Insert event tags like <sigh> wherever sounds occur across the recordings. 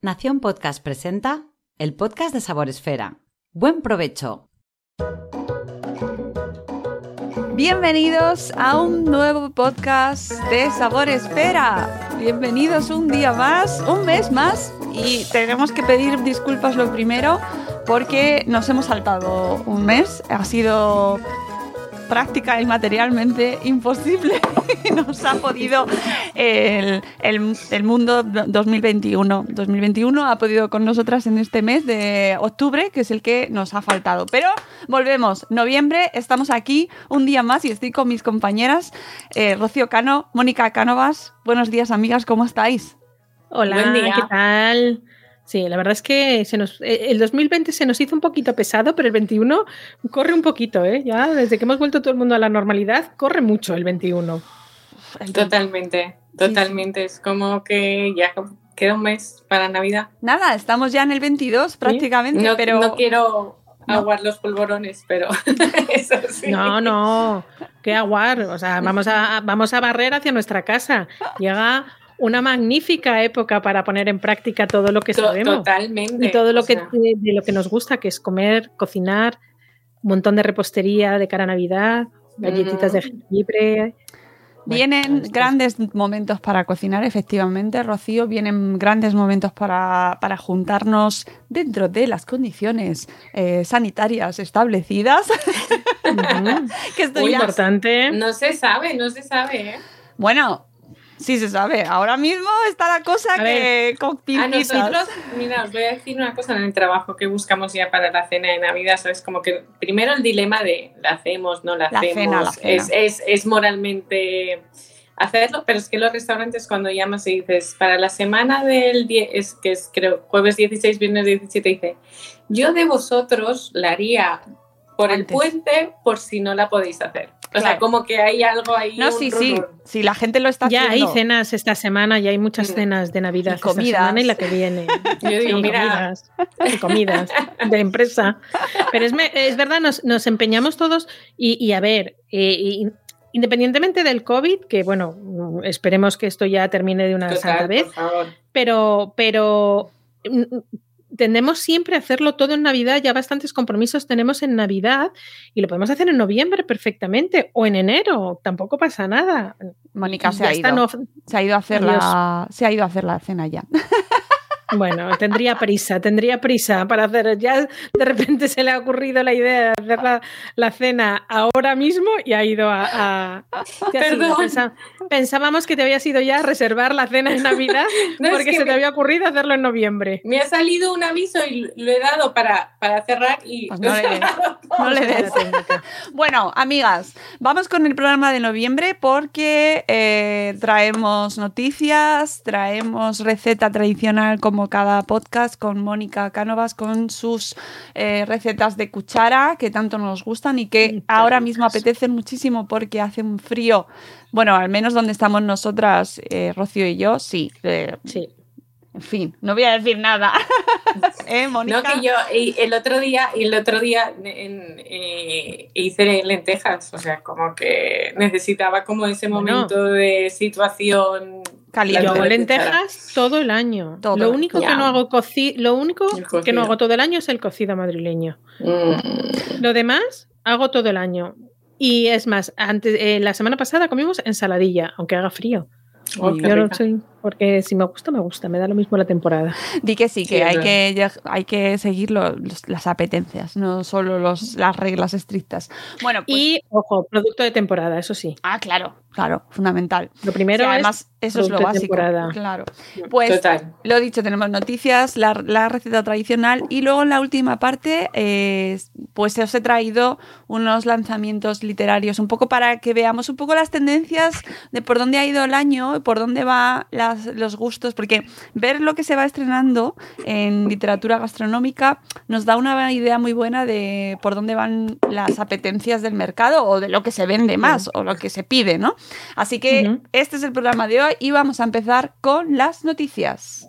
Nación Podcast presenta el podcast de Sabor Esfera. Buen provecho. Bienvenidos a un nuevo podcast de Sabor Esfera. Bienvenidos un día más, un mes más. Y tenemos que pedir disculpas lo primero porque nos hemos saltado un mes. Ha sido práctica y materialmente imposible. <laughs> Nos ha podido el, el, el, mundo 2021. 2021 ha podido con nosotras en este mes de octubre, que es el que nos ha faltado. Pero volvemos, noviembre, estamos aquí un día más y estoy con mis compañeras eh, Rocío Cano, Mónica Cánovas. Buenos días, amigas, ¿cómo estáis? Hola, ¿qué tal? Sí, la verdad es que se nos, el 2020 se nos hizo un poquito pesado, pero el 21 corre un poquito, ¿eh? Ya desde que hemos vuelto todo el mundo a la normalidad, corre mucho el 21. Totalmente, totalmente. Es como que ya queda un mes para Navidad. Nada, estamos ya en el 22 prácticamente, no, pero... No quiero aguar los polvorones, pero <laughs> eso sí. No, no, qué aguar. O sea, vamos a, vamos a barrer hacia nuestra casa. Llega una magnífica época para poner en práctica todo lo que sabemos. Totalmente. Y todo lo que, de, de, lo que nos gusta, que es comer, cocinar, un montón de repostería de cara a Navidad, galletitas mm. de jengibre. Vienen bueno, grandes momentos para cocinar, efectivamente, Rocío. Vienen grandes momentos para, para juntarnos dentro de las condiciones eh, sanitarias establecidas. Uh <laughs> -huh. que esto Muy ya importante. No se sabe, no se sabe. ¿eh? Bueno, Sí se sabe. Ahora mismo está la cosa a que con A nosotros, mira, os voy a decir una cosa en el trabajo que buscamos ya para la cena de Navidad. ¿sabes? Como que primero el dilema de la hacemos, no la, la hacemos. Cena, la cena. Es, es, es, moralmente hacerlo, pero es que los restaurantes cuando llamas y dices, para la semana del 10, es que es creo jueves 16, viernes 17, dice, yo de vosotros la haría por Antes. el puente por si no la podéis hacer. O claro. sea, como que hay algo ahí. No, sí, sí. Sí, la gente lo está ya haciendo. hay cenas esta semana, ya hay muchas cenas de Navidad y comidas. esta semana y la que viene. <laughs> Yo digo, sí, mira. comidas, y comidas de empresa. Pero es, es verdad, nos, nos, empeñamos todos y, y a ver, eh, y, independientemente del COVID, que bueno, esperemos que esto ya termine de una Total, santa vez, pero, pero tendemos siempre a hacerlo todo en Navidad, ya bastantes compromisos tenemos en Navidad y lo podemos hacer en noviembre perfectamente o en enero, tampoco pasa nada. Mónica se ha, ido. No... se ha ido a hacer Adiós. la se ha ido a hacer la cena ya. <laughs> Bueno, tendría prisa, tendría prisa para hacer. Ya de repente se le ha ocurrido la idea de hacer la, la cena ahora mismo y ha ido a. a Perdón. Pensa, pensábamos que te habías ido ya a reservar la cena de Navidad <laughs> no, porque es que se me, te había ocurrido hacerlo en noviembre. Me ha salido un aviso y lo he dado para, para cerrar y. Pues no, le des. no le des. bueno, amigas, vamos con el programa de noviembre porque eh, traemos noticias, traemos receta tradicional como como cada podcast con Mónica Cánovas con sus eh, recetas de cuchara que tanto nos gustan y que ahora mismo apetecen muchísimo porque hace un frío, bueno, al menos donde estamos nosotras, eh, Rocío y yo, sí. Eh, sí. En fin, no voy a decir nada. <laughs> ¿Eh, Mónica? No, que yo el otro día, el otro día en, eh, hice lentejas, o sea, como que necesitaba como ese momento bueno. de situación Caliente. Yo hago lentejas todo el año. Todo. Lo único que no hago coci lo único que no hago todo el año es el cocido madrileño. Mm. Lo demás hago todo el año. Y es más, antes, eh, la semana pasada comimos ensaladilla, aunque haga frío. Oh, Yo no soy, porque si me gusta, me gusta, me da lo mismo la temporada. Di que sí, que, Sí, hay, que ya- hay que seguir lo- los- las apetencias, no solo los, las reglas estrictas. Bueno, pues, Y, ojo, producto de temporada, eso sí. Ah, claro, claro, fundamental. Lo primero Sí, es además, eso es lo básico. temporada. Claro. Pues Total. lo dicho, tenemos noticias, la, la receta tradicional y luego en la última parte, eh, pues os he traído unos lanzamientos literarios, un poco para que veamos un poco las tendencias de por dónde ha ido el año y por dónde va la las, los gustos, porque ver lo que se va estrenando en literatura gastronómica nos da una idea muy buena de por dónde van las apetencias del mercado o de lo que se vende más o lo que se pide, ¿no? Así que este es el programa de hoy y vamos a empezar con las noticias.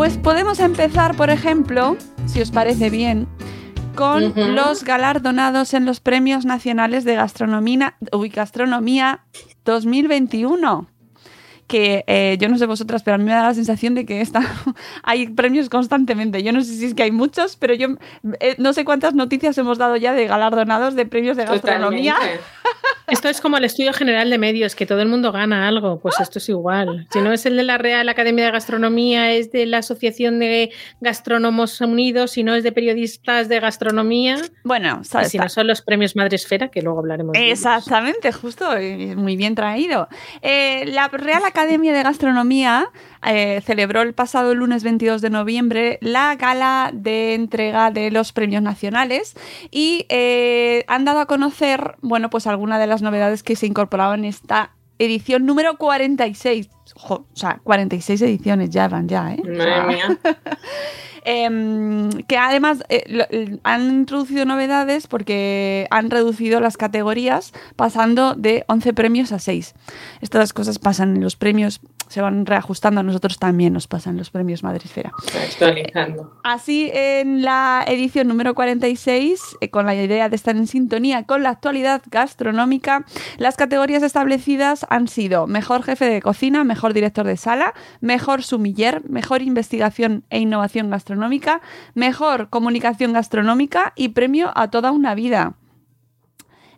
Pues podemos empezar, por ejemplo, si os parece bien, con los galardonados en los Premios Nacionales de Gastronomía, Gastronomía 2021 que eh, yo no sé vosotras, pero a mí me da la sensación de que está, <laughs> hay premios constantemente. Yo no sé si es que hay muchos, pero yo eh, no sé cuántas noticias hemos dado ya de galardonados de premios de gastronomía. <laughs> Esto es como el estudio general de medios, que todo el mundo gana algo. Pues esto es igual. Si no es el de la Real Academia de Gastronomía, es de la Asociación de Gastrónomos Unidos, si no es de periodistas de gastronomía. Bueno, ¿sabes? si no son los premios Madresfera, que luego hablaremos. Exactamente, justo, muy bien traído. Eh, la Real Academia de Gastronomía eh, celebró el pasado lunes 22 de noviembre la gala de entrega de los premios nacionales y eh, han dado a conocer, bueno, pues algunas de las novedades que se incorporaban en esta edición número 46. o sea, 46 ediciones ya van ya, ¿eh? Madre mía. <laughs> Em, que además eh, han introducido novedades porque han reducido las categorías pasando de 11 premios a 6. Estas cosas pasan en los premios se van reajustando, a nosotros también nos pasan los premios Madresfera. Actualizando. Así, en la edición número 46, eh, con la idea de estar en sintonía con la actualidad gastronómica, las categorías establecidas han sido mejor jefe de cocina, mejor director de sala, mejor sumiller, mejor investigación e innovación gastronómica, mejor comunicación gastronómica y premio a toda una vida.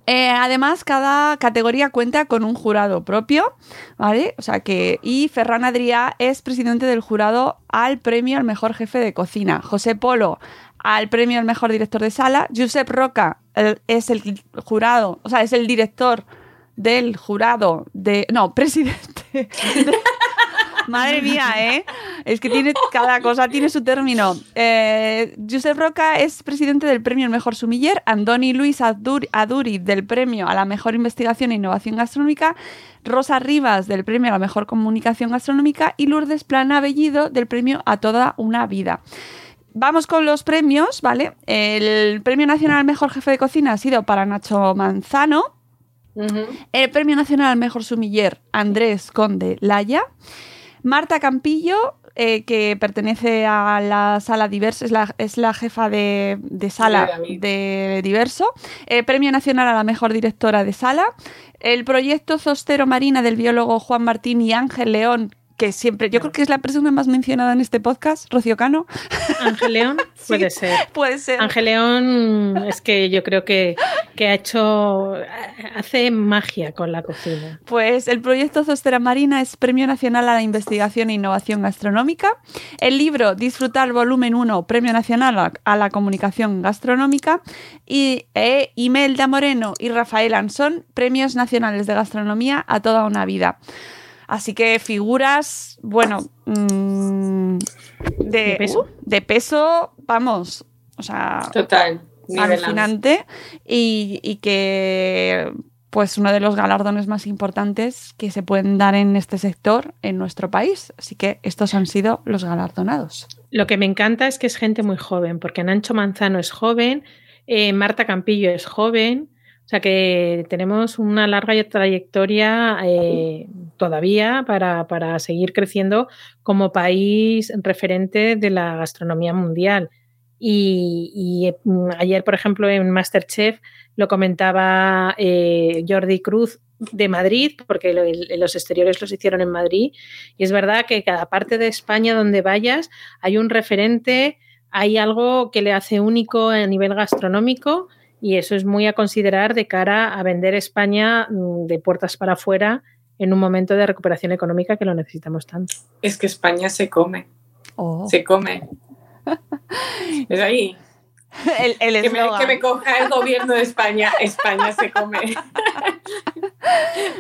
Eh, además, cada categoría cuenta con un jurado propio, ¿vale? O sea que. Y Ferran Adrià es presidente del jurado al premio al mejor jefe de cocina. José Polo al premio al mejor director de sala. Josep Roca es el jurado, o sea, es el director del jurado de. No, presidente. <laughs> Madre mía, ¿eh? Es que tiene, cada cosa tiene su término. Eh, Josep Roca es presidente del premio El Mejor Sumiller, Andoni Luis Aduri del premio a la Mejor Investigación e Innovación Gastronómica, Rosa Rivas del premio a la Mejor Comunicación Gastronómica y Lourdes Plana Bellido del premio a Toda una Vida. Vamos con los premios, ¿vale? El Premio Nacional al Mejor Jefe de Cocina ha sido para Nacho Manzano. El Premio Nacional al Mejor Sumiller, Andrés Conde Laya. Marta Campillo, eh, que pertenece a la sala Diverso, es la, jefa de, sala de Diverso. Eh, Premio Nacional a la Mejor Directora de Sala. El proyecto Zostero Marina del biólogo Juan Martín y Ángel León, que siempre, yo creo que es la persona más mencionada en este podcast, Rocío Cano. Ángel León, <laughs> puede ser. Puede ser. Ángel León es que yo creo que, que, ha hecho, hace magia con la cocina. Pues el proyecto Zostera Marina es Premio Nacional a la Investigación e Innovación Gastronómica. El libro Disfrutar Volumen 1, Premio Nacional a la Comunicación Gastronómica. Y e, Imelda Moreno y Rafael Ansón, Premios Nacionales de Gastronomía a toda una vida. Así que figuras, bueno, mm, de, peso? de peso, vamos, o sea, total, alucinante y, y que pues uno de los galardones más importantes que se pueden dar en este sector en nuestro país. Así que estos han sido los galardonados. Lo que me encanta es que es gente muy joven, porque Nancho Manzano es joven, eh, Marta Campillo es joven, o sea que tenemos una larga trayectoria eh, todavía para, seguir creciendo como país referente de la gastronomía mundial. Y, mm, ayer, por ejemplo, en Masterchef lo comentaba eh, Jordi Cruz de Madrid, porque los exteriores los hicieron en Madrid. Y es verdad que cada parte de España donde vayas hay un referente, hay algo que le hace único a nivel gastronómico y eso es muy a considerar de cara a vender España mm, de puertas para afuera en un momento de recuperación económica que lo necesitamos tanto. Es que España se come. Oh. Se come. es ahí. <laughs> El, que, me, coja el gobierno de España. España se come. <laughs>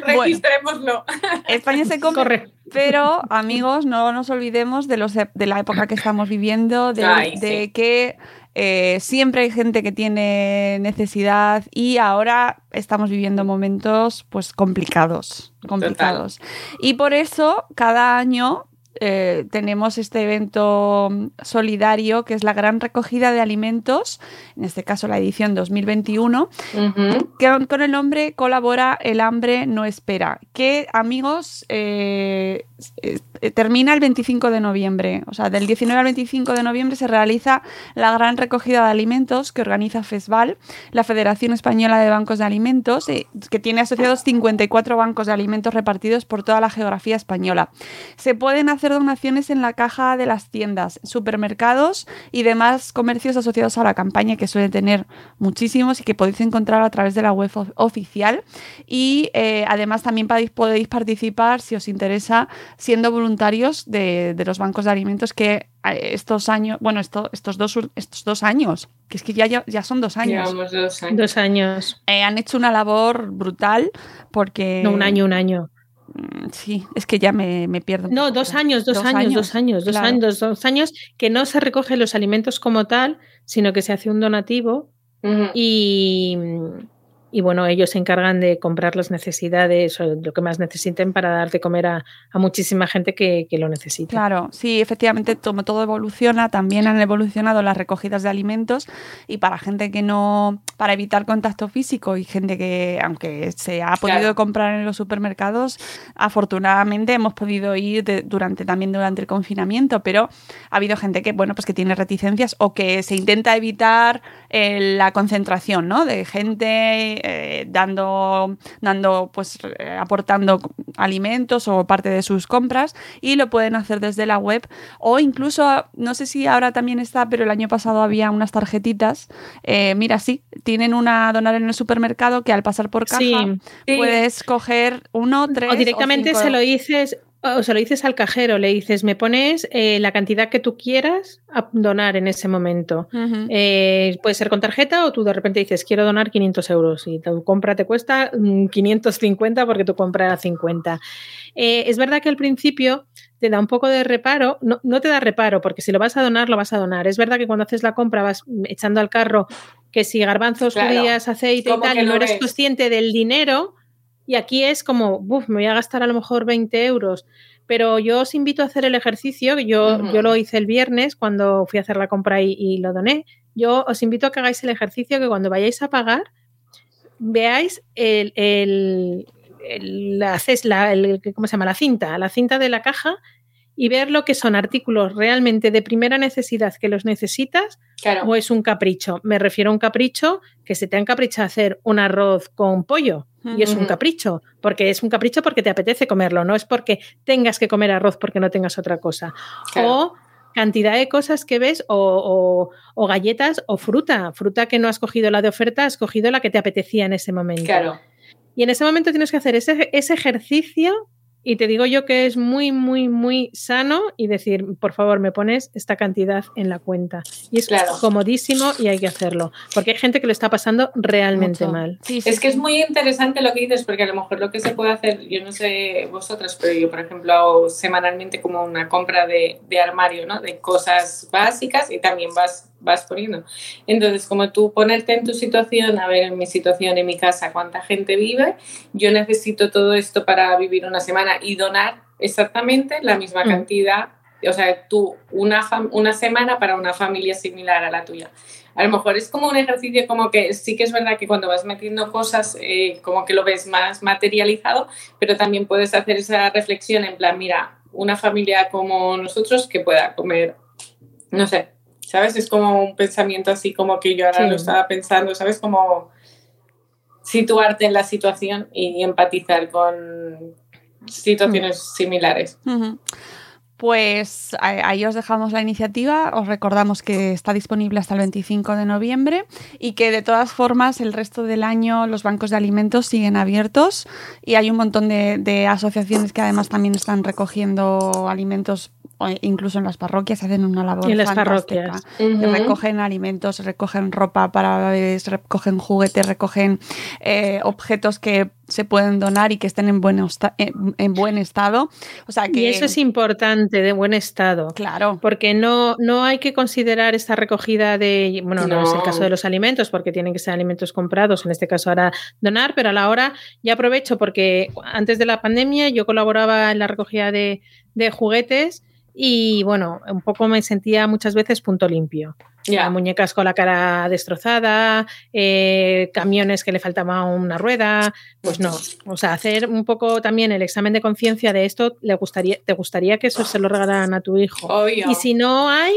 Registrémoslo. España se come. Pero, amigos, no nos olvidemos de, los, de la época que estamos viviendo, de, Ay, de sí. que eh, siempre hay gente que tiene necesidad y ahora estamos viviendo momentos pues complicados, complicados. Y por eso cada año eh, tenemos este evento solidario que es la gran recogida de alimentos, en este caso la edición 2021, Ujú. que con el nombre colabora El hambre no espera, que amigos eh, eh, termina el 25 de noviembre, o sea, del 19 al 25 de noviembre se realiza la gran recogida de alimentos que organiza FESVAL, la Federación Española de Bancos de Alimentos, que tiene asociados 54 bancos de alimentos repartidos por toda la geografía española. Se pueden hacer donaciones en la caja de las tiendas, supermercados y demás comercios asociados a la campaña, que suele tener muchísimos y que podéis encontrar a través de la web of- oficial. Y eh, además también podéis, podéis participar, si os interesa, siendo voluntarios de, de los bancos de alimentos que eh, estos años, bueno, esto- estos, dos, estos dos años, que es que ya, ya, ya son dos años, Llevamos dos años. Dos años. eh, han hecho una labor brutal porque... No, un año, un año. Mm, Sí, es que ya me, me pierdo. No, dos años, dos, años, dos años, dos claro. años, dos, dos años que no se recogen los alimentos como tal, sino que se hace un donativo y, y bueno, ellos se encargan de comprar las necesidades o lo que más necesiten para dar de comer a, a muchísima gente que, que lo necesita. Claro, sí, efectivamente, como todo evoluciona, también han evolucionado las recogidas de alimentos y para gente que no, para evitar contacto físico y gente que, aunque se ha podido Claro. comprar en los supermercados, afortunadamente hemos podido ir de- durante también durante el confinamiento, pero ha habido gente que, bueno, pues que tiene reticencias o que se intenta evitar eh, la concentración, ¿no? De gente eh, dando, dando, pues eh, aportando alimentos o parte de sus compras y lo pueden hacer desde la web o incluso, no sé si ahora también está, pero el año pasado había unas tarjetitas. eh, mira, sí, tienen una a donar en el supermercado que al pasar por caja Sí. Sí. puedes coger uno, tres O directamente cinco se lo dices, o se lo dices al cajero, le dices, me pones eh, la cantidad que tú quieras a donar en ese momento. Eh, puede ser con tarjeta o tú de repente dices, quiero donar 500 euros y tu compra te cuesta mm, 550 porque tu compra era 50. Eh, es verdad que al principio te da un poco de reparo, no, no te da reparo porque si lo vas a donar, lo vas a donar. Es verdad que cuando haces la compra vas echando al carro que si garbanzos, Claro. judías, aceite y tal, y no eres ves. consciente del dinero. Y aquí es como, buf, me voy a gastar a lo mejor 20 euros. Pero yo os invito a hacer el ejercicio, yo, yo lo hice el viernes cuando fui a hacer la compra y, y lo doné. Yo os invito a que hagáis el ejercicio que cuando vayáis a pagar, veáis el, el, el- la, ces- la- el- ¿cómo se llama? La cinta, la cinta de la caja y ver lo que son artículos realmente de primera necesidad que los necesitas Claro. o es un capricho. Me refiero a un capricho que se te ha encaprichado hacer un arroz con pollo y es un capricho, porque es un capricho porque te apetece comerlo, no es porque tengas que comer arroz porque no tengas otra cosa. Claro. O cantidad de cosas que ves o, o- o galletas o fruta, fruta que no has cogido la de oferta, has cogido la que te apetecía en ese momento. Claro. Y en ese momento tienes que hacer ese, ese ejercicio y te digo yo que es muy, muy, muy sano y decir, por favor, me pones esta cantidad en la cuenta. Y es Claro. comodísimo y hay que hacerlo, porque hay gente que lo está pasando realmente Mucho. mal. Sí, sí, Es que es muy interesante lo que dices, porque a lo mejor lo que se puede hacer, yo no sé vosotras, pero yo, por ejemplo, hago semanalmente como una compra de, de armario, ¿no? De cosas básicas y también vas, vas poniendo. Entonces, como tú ponerte en tu situación, a ver, en mi situación, en mi casa, cuánta gente vive, yo necesito todo esto para vivir una semana y donar exactamente la misma Mm. cantidad. O sea, tú una, una semana para una familia similar a la tuya a lo mejor es como un ejercicio como que sí que es verdad que cuando vas metiendo cosas eh, como que lo ves más materializado, pero también puedes hacer esa reflexión en plan, mira, una familia como nosotros que pueda comer, no sé, ¿sabes? Es como un pensamiento así como que yo ahora Sí. lo estaba pensando, ¿sabes? Como situarte en la situación y empatizar con situaciones similares. Pues ahí os dejamos la iniciativa, os recordamos que está disponible hasta el 25 de noviembre y que de todas formas el resto del año los bancos de alimentos siguen abiertos y hay un montón de, de asociaciones que además también están recogiendo alimentos incluso en las parroquias hacen una labor en las fantástica. parroquias. Recogen alimentos, recogen ropa para bebés, recogen juguetes, recogen eh, objetos que se pueden donar y que estén en buen, en, en buen estado. O sea que, y eso es importante, de buen estado. Claro. Porque no, no hay que considerar esta recogida de, bueno, no. es el caso de los alimentos, porque tienen que ser alimentos comprados, en este caso ahora donar, pero a la hora ya aprovecho porque antes de la pandemia yo colaboraba en la recogida de, de juguetes y bueno, un poco me sentía muchas veces punto limpio. Muñecas con la cara destrozada, eh, camiones que le faltaba una rueda, pues no. O sea, hacer un poco también el examen de conciencia de esto, le gustaría, te gustaría que eso se lo regalaran a tu hijo. Y si no hay,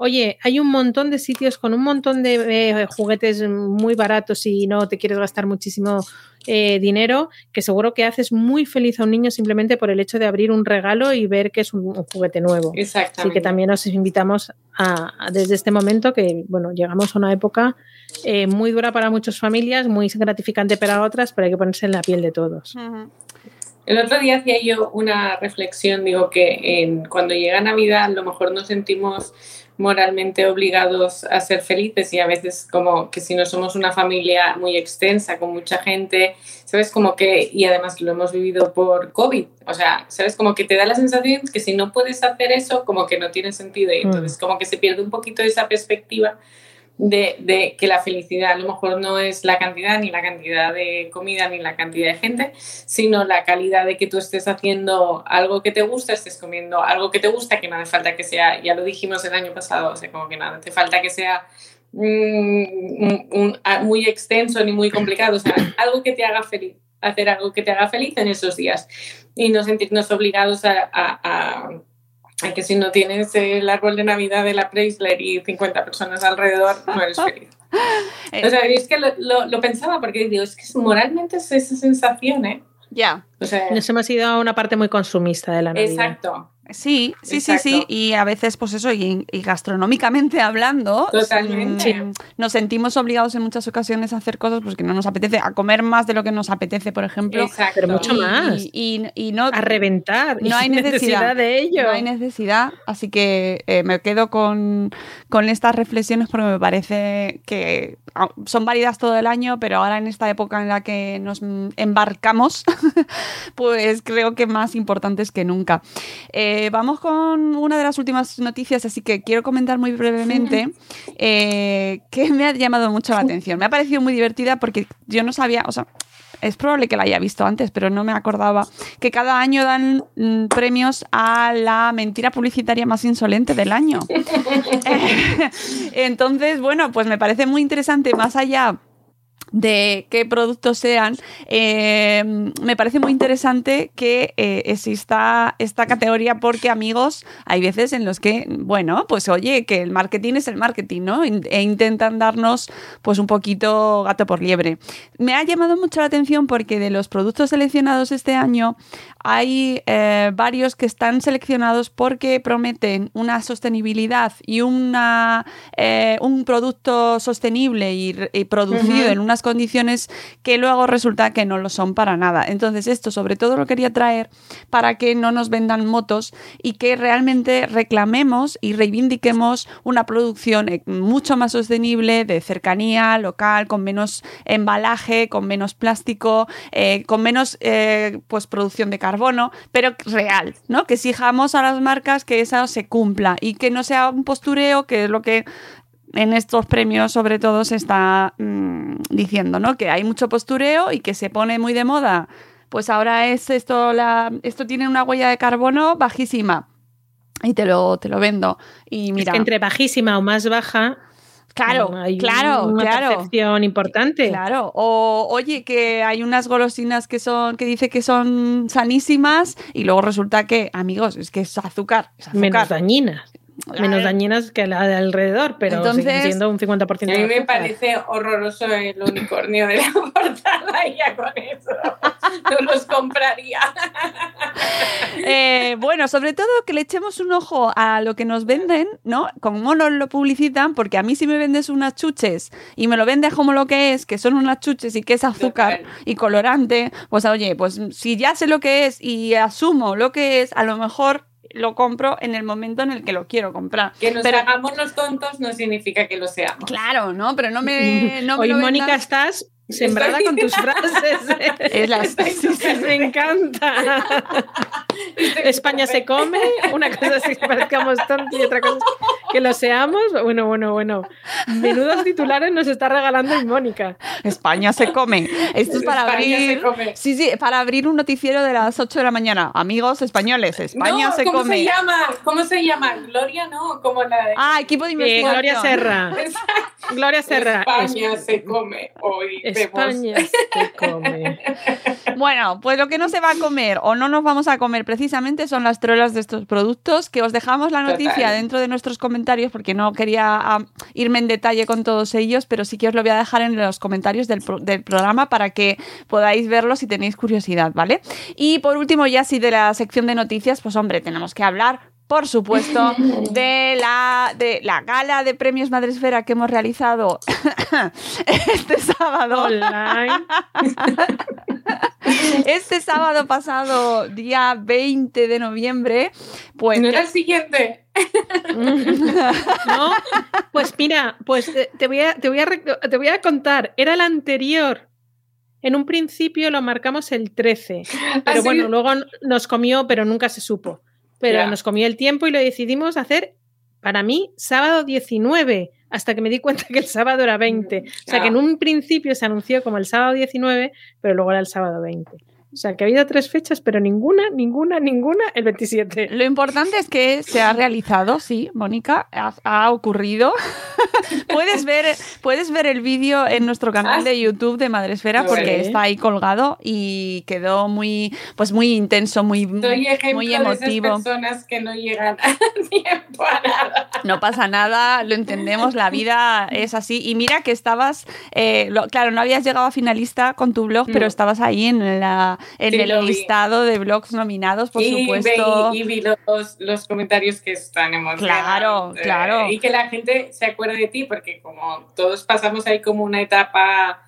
Oye, hay un montón de sitios con un montón de eh, juguetes muy baratos y no te quieres gastar muchísimo eh, dinero, que seguro que haces muy feliz a un niño simplemente por el hecho de abrir un regalo y ver que es un, un juguete nuevo. Exactamente. Así que también os invitamos a, a, desde este momento que, bueno, llegamos a una época eh, muy dura para muchas familias, muy gratificante para otras, pero hay que ponerse en la piel de todos. Uh -huh. El otro día hacía yo una reflexión, digo que en, cuando llega Navidad a lo mejor nos sentimos moralmente obligados a ser felices y a veces como que si no somos una familia muy extensa, con mucha gente, ¿sabes? Como que, y además lo hemos vivido por COVID, o sea, ¿sabes? Como que te da la sensación que si no puedes hacer eso, como que no tiene sentido y entonces como que se pierde un poquito esa perspectiva de, que la felicidad a lo mejor no es la cantidad, ni la cantidad de comida, ni la cantidad de gente, sino la calidad de que tú estés haciendo algo que te gusta, estés comiendo algo que te gusta, que no hace falta que sea, ya lo dijimos el año pasado, o sea, como que nada, hace falta que sea mm, muy extenso ni muy complicado, o sea, algo que te haga feliz hacer algo que te haga feliz en esos días y no sentirnos obligados a que si no tienes el árbol de Navidad de la Preisler y 50 personas alrededor, no eres <laughs> feliz. o sea, es que lo, lo, lo, pensaba porque digo, es que moralmente es esa sensación, ¿eh? Ya. Yeah. O sea, Nos hemos ido a una parte muy consumista de la Navidad. Exacto. Sí, sí, Exacto. sí, sí. Y a veces, pues eso, y, y gastronómicamente hablando, Totalmente. Mmm, nos sentimos obligados en muchas ocasiones a hacer cosas porque no nos apetece, a comer más de lo que nos apetece, por ejemplo. Exacto. Pero mucho y, más. Y, y, y, no, a reventar. No hay necesidad, necesidad, de ello. No hay necesidad. Así que eh, me quedo con, con estas reflexiones porque me parece que son válidas todo el año, pero ahora en esta época en la que nos embarcamos, <laughs> pues creo que más importantes que nunca. Eh, vamos con una de las últimas noticias, así que quiero comentar muy brevemente eh, que me ha llamado mucho la atención. Me ha parecido muy divertida porque yo no sabía, o sea, es probable que la haya visto antes, pero no me acordaba, que cada año dan mm, premios a la mentira publicitaria más insolente del año. <laughs> <laughs> Entonces, bueno, pues me parece muy interesante, más allá de qué productos sean, eh, me parece muy interesante que eh, exista esta categoría porque amigos, hay veces en los que, bueno, pues oye, que el marketing es el marketing, ¿no? E intentan darnos pues un poquito gato por liebre. Me ha llamado mucho la atención porque de los productos seleccionados este año hay eh, varios que están seleccionados porque prometen una sostenibilidad y una, un producto sostenible y, y producido uh -huh. en condiciones que luego resulta que no lo son para nada. Entonces esto sobre todo lo quería traer para que no nos vendan motos y que realmente reclamemos y reivindiquemos una producción eh, mucho más sostenible, de cercanía, local, con menos embalaje, con menos plástico, eh, con menos eh, pues producción de carbono, pero real, ¿no? Que exijamos a las marcas que eso se cumpla y que no sea un postureo, que es lo que en estos premios sobre todo se está mmm, diciendo, ¿no? Que hay mucho postureo y que se pone muy de moda. Pues ahora es esto, la, esto tiene una huella de carbono bajísima y te lo, te lo vendo. Y mira, es que entre bajísima o más baja Claro, hay claro, una claro. percepción importante. Claro. O oye, que hay unas golosinas que son, que dice que son sanísimas, y luego resulta que, amigos, es que es azúcar. Es azúcar. Menos dañinas menos dañinas que la de alrededor, pero Entonces, siguen siendo un 50% de A mí me azúcar. parece horroroso el unicornio de la <laughs> portada y ya con eso no los compraría. <laughs> Eh, bueno, sobre todo que le echemos un ojo a lo que nos venden, ¿no? Cómo nos lo publicitan, porque a mí si me vendes unas chuches y me lo vendes como lo que es, que son unas chuches y que es azúcar y colorante, pues oye, pues si ya sé lo que es y asumo lo que es, a lo mejor lo compro en el momento en el que lo quiero comprar. Que nos Pero- hagamos los tontos no significa que lo seamos. Claro, ¿no? Pero no me. <laughs> No me Hoy, Mónica, estás sembrada con tus frases. ¿eh? Es la- <laughs> Me <laughs> encanta. España se come, una cosa es que parezcamos tontos y otra cosa es que lo seamos. Bueno, bueno, bueno. Menudos titulares nos está regalando Mónica. España se come. Esto es para España abrir. Sí, sí, para abrir un noticiero de las 8 de la mañana. Amigos españoles, España no, se ¿cómo come. se llama? ¿Cómo se llama? Gloria, no, como la de... Ah, equipo de Eh, investigación. Gloria Serra. <laughs> Gloria Serra. España Es- se come. Hoy España se come. <laughs> Bueno, pues lo que no se va a comer o no nos vamos a comer precisamente son las trolas de estos productos, que os dejamos la noticia Total. dentro de nuestros comentarios porque no quería irme en detalle con todos ellos, pero sí que os lo voy a dejar en los comentarios del, pro- del programa para que podáis verlo si tenéis curiosidad, ¿vale? Y por último, ya sí de la sección de noticias, pues hombre, tenemos que hablar por supuesto, de la, de la gala de premios Madresfera que hemos realizado <coughs> este sábado. Online. <laughs> Este sábado pasado, día 20 de noviembre, pues ¿No era el siguiente? <laughs> No, pues mira, pues eh, te voy a, te voy a, te voy a contar. Era el anterior. En un principio lo marcamos el 13, pero ¿Ah, sí? bueno, luego nos comió, pero nunca se supo. Pero nos comió el tiempo y lo decidimos hacer, para mí, sábado 19, hasta que me di cuenta <laughs> que el sábado era 20. O sea que en un principio se anunció como el sábado 19, pero luego era el sábado 20. O sea que ha habido tres fechas, pero ninguna, ninguna, ninguna el 27. Lo importante es que se ha realizado, sí, Mónica, ha, ha ocurrido. <laughs> puedes, ver, puedes ver el vídeo en nuestro canal Ah, de YouTube de Madresfera porque Vale. está ahí colgado y quedó muy, pues muy intenso, muy, Soy ejemplo muy de esas emotivo. personas que no llegan <laughs> a tiempo a nada. No pasa nada, lo entendemos, la vida es así. Y mira que estabas, eh, lo- claro, no habías llegado a finalista con tu blog, pero estabas ahí en, la, en Sí, el vi. listado de blogs nominados, por y, supuesto. ve- y vi los, los comentarios que están emocionantes. Claro, claro. Y que la gente se acuerde de ti, porque como todos pasamos ahí como una etapa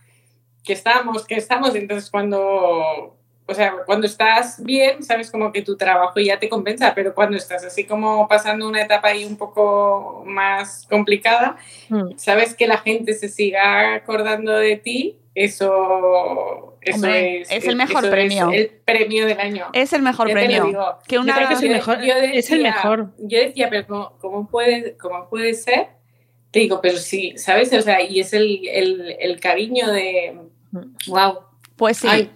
que estamos, que estamos, entonces cuando... O sea, cuando estás bien, sabes como que tu trabajo ya te compensa, pero cuando estás así como pasando una etapa ahí un poco más complicada, Mm. sabes que la gente se siga acordando de ti, eso, eso Hombre, es, es el mejor eso premio. el premio del año. Es el mejor lo premio. digo. Que una- Yo creo que es el Yo- mejor. yo es el decía- mejor. Yo decía, pero ¿cómo, cómo puede, cómo puede ser? Te digo, pero sí, ¿sabes? O sea, y es el, el, el cariño de, wow. Pues sí. Ay.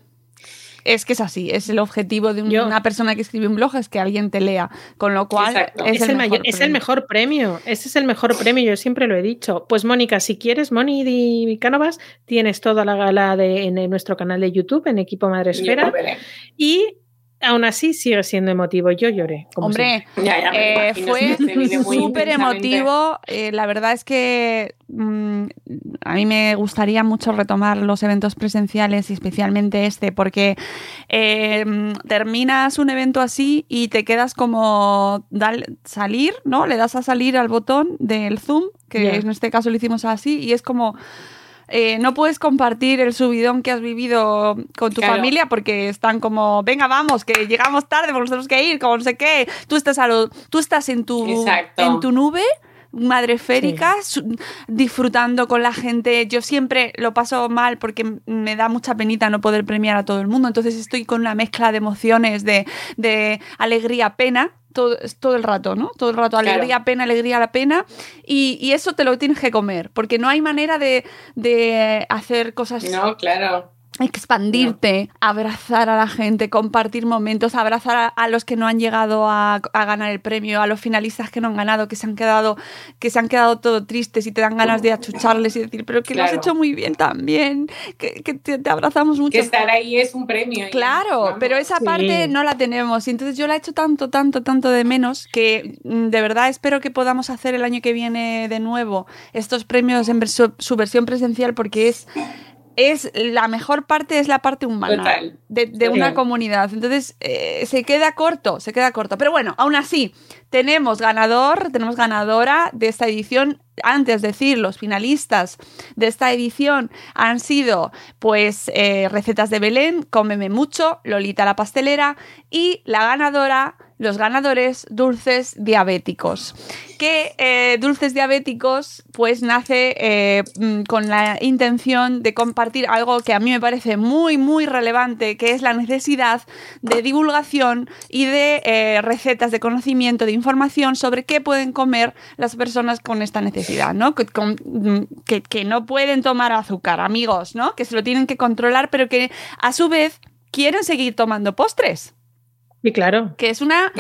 Es que es así, es el objetivo de un- Yo- una persona que escribe un blog, es que alguien te lea, con lo cual Exacto. es, Es, el, mayor- es el mejor premio. Ese es el mejor premio. Yo siempre lo he dicho. Pues, Mónica, si quieres, Moni y Cánovas, tienes toda la gala de, en nuestro canal de YouTube, en Equipo Madre Yo Esfera. veré. Y aún así sigue siendo emotivo. Yo lloré. como Hombre, Ya, ya me Eh, imagino, fue súper emotivo. Eh, la verdad es que mm, a mí me gustaría mucho retomar los eventos presenciales y especialmente este, porque eh, terminas un evento así y te quedas como dale- salir, ¿no? Le das a salir al botón del Zoom, que en este caso lo hicimos así, y es como. Eh, no puedes compartir el subidón que has vivido con tu Claro. familia porque están como, venga, vamos, que llegamos tarde, porque nos tenemos que ir, como no sé qué. Tú estás, a lo- tú estás en, tu, Exacto. en tu nube, madre férica, disfrutando con la gente. Yo siempre lo paso mal porque me da mucha penita no poder premiar a todo el mundo. Entonces estoy con una mezcla de emociones, de, de alegría, pena. Todo, es todo el rato, ¿no? Todo el rato, Claro. alegría, pena, alegría, la pena. Y, y eso te lo tienes que comer, porque no hay manera de, de hacer cosas No, claro. Expandirte, abrazar a la gente, compartir momentos, abrazar a, a los que no han llegado a, a ganar el premio, a los finalistas que no han ganado, que se han quedado, que se han quedado todo tristes y te dan ganas de achucharles y decir, pero que lo has hecho muy bien también, que, que te, te abrazamos mucho. Que estar ahí es un premio. ya. Claro, pero esa Sí. parte no la tenemos. Y entonces yo la he hecho tanto, tanto, tanto de menos que mm, de verdad espero que podamos hacer el año que viene de nuevo estos premios en su versión presencial porque es. Es la mejor parte, es la parte humana Total. de, una comunidad. Entonces, eh, se queda corto, se queda corto. Pero bueno, aún así, tenemos ganador, tenemos ganadora de esta edición. Antes de decir, los finalistas de esta edición han sido, pues, eh, Recetas de Belén, Cómeme Mucho, Lolita la Pastelera y la ganadora los ganadores dulces diabéticos. Que eh, dulces diabéticos pues nace eh, mm, con la intención de compartir algo que a mí me parece muy muy relevante, que es la necesidad de divulgación y de eh, recetas de conocimiento, de información sobre qué pueden comer las personas con esta necesidad, ¿no? Mm, que, que no pueden tomar azúcar, amigos, ¿no? Que se lo tienen que controlar, pero que a su vez quieren seguir tomando postres. Y claro. Que es una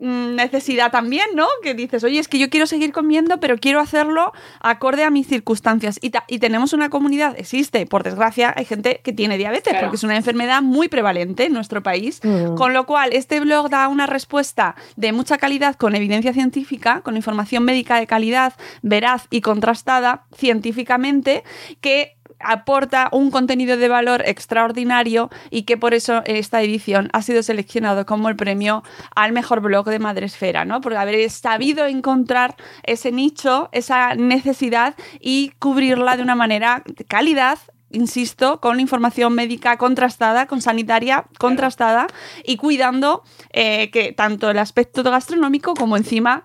mm, necesidad también, ¿no? Que dices, oye, es que yo quiero seguir comiendo, pero quiero hacerlo acorde a mis circunstancias. Y, y tenemos una comunidad, existe, por desgracia, hay gente que tiene diabetes, porque es una enfermedad muy prevalente en nuestro país. Mm. Con lo cual, este blog da una respuesta de mucha calidad con evidencia científica, con información médica de calidad, veraz y contrastada científicamente, que aporta un contenido de valor extraordinario y que por eso esta edición ha sido seleccionado como el premio al mejor blog de Madresfera, ¿no? Por haber sabido encontrar ese nicho, esa necesidad y cubrirla de una manera de calidad insisto, con información médica contrastada, con sanitaria contrastada y cuidando eh, que tanto el aspecto gastronómico como encima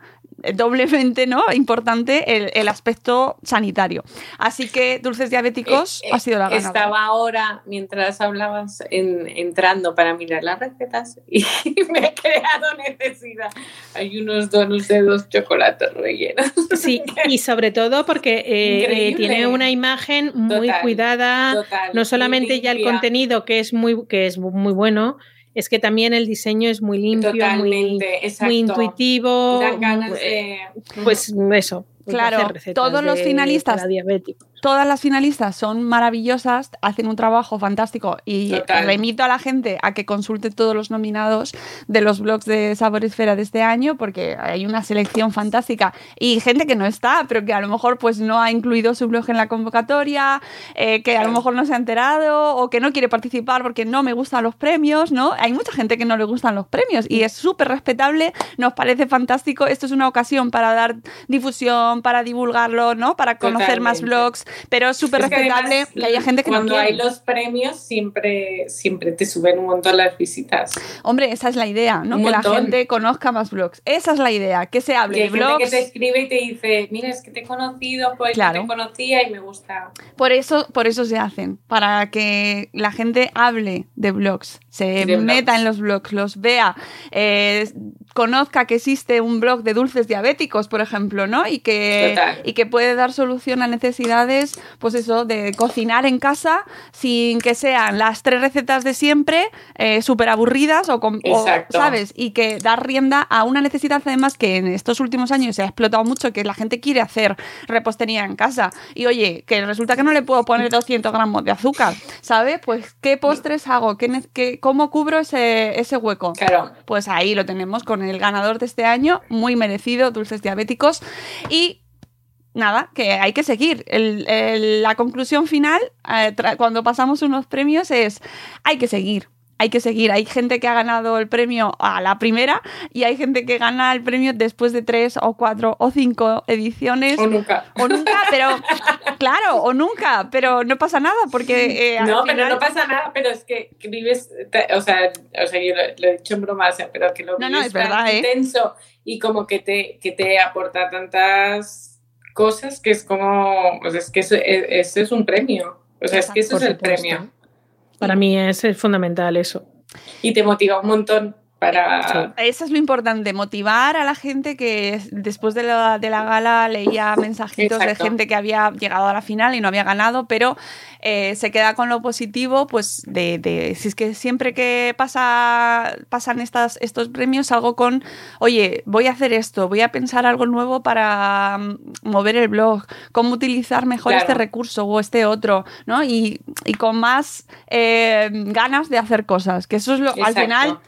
doblemente ¿no? importante el, aspecto sanitario. Así que Dulces Diabéticos eh, ha sido la ganadora. Estaba ahora, mientras hablabas, entrando para mirar las recetas y <laughs> me he creado necesidad. Hay unos donuts de dos chocolates rellenos. Sí, <laughs> y sobre todo porque eh, eh, tiene una imagen muy cuidada, no solamente ya el contenido que es muy, que es muy bueno, es que también el diseño es muy limpio, muy, muy, intuitivo. Pues eso. Claro, todos los finalistas todas las finalistas son maravillosas, hacen un trabajo fantástico y remito a la gente a que consulte todos los nominados de los blogs de Sabor Esfera de este año porque hay una selección fantástica y gente que no está, pero que a lo mejor pues no ha incluido su blog en la convocatoria, eh, que a lo mejor no se ha enterado o que no quiere participar porque no me gustan los premios, ¿no? Hay mucha gente que no le gustan los premios y es súper respetable, nos parece fantástico, esto es una ocasión para dar difusión, para divulgarlo, ¿no? Para conocer más blogs pero es súper respetable que, haya gente que no quiere. Cuando hay los premios siempre, siempre te suben un montón las visitas. Hombre, esa es la idea, ¿no? que la gente conozca más blogs. Esa es la idea, que se hable de blogs. que te escribe y te dice, mira, es que te he conocido, pues claro. te conocía y me gusta. Por eso, por eso se hacen, para que la gente hable de blogs, se meta en los blogs, los vea, eh, conozca que existe un blog de dulces diabéticos, por ejemplo, ¿no? Y que, y que puede dar solución a necesidades, pues eso, de cocinar en casa sin que sean las tres recetas de siempre, eh, súper aburridas o, con, ¿sabes? Y que dar rienda a una necesidad además que en estos últimos años se ha explotado mucho, que la gente quiere hacer repostería en casa. Y oye, que resulta que no le puedo poner 200 gramos de azúcar, ¿sabes? Pues, ¿qué postres hago? ¿Qué, qué, ¿Cómo cubro ese, ese hueco? Claro. Pues ahí lo tenemos con el ganador de este año, muy merecido, Dulces Diabéticos. Y nada, que hay que seguir. la conclusión final, eh, cuando pasamos unos premios, es hay que seguir hay que seguir. Hay gente que ha ganado el premio a la primera y hay gente que gana el premio después de tres o cuatro o cinco ediciones. O nunca. O nunca, pero <laughs> claro, o nunca, pero no pasa nada porque... Eh, no, pero no pasa nada, pero es que vives, o sea, o sea yo lo, he dicho en broma, pero que lo vives no, tan ¿eh? intenso y como que te, que te aporta tantas cosas que es como, o sea, es que eso, es, es un premio. O sea, es que eso es el premio. Para mí es, fundamental eso. Y te motiva un montón para... Eso es lo importante, motivar a la gente que después de la, de la gala leía <laughs> mensajitos de gente que había llegado a la final y no había ganado, pero eh, se queda con lo positivo, pues de, si es que siempre que pasa, pasan estas, estos premios salgo con, oye, voy a hacer esto, voy a pensar algo nuevo para mm, mover el blog, cómo utilizar mejor este recurso o este otro, ¿no? Y, con más eh, ganas de hacer cosas, que eso es lo, al final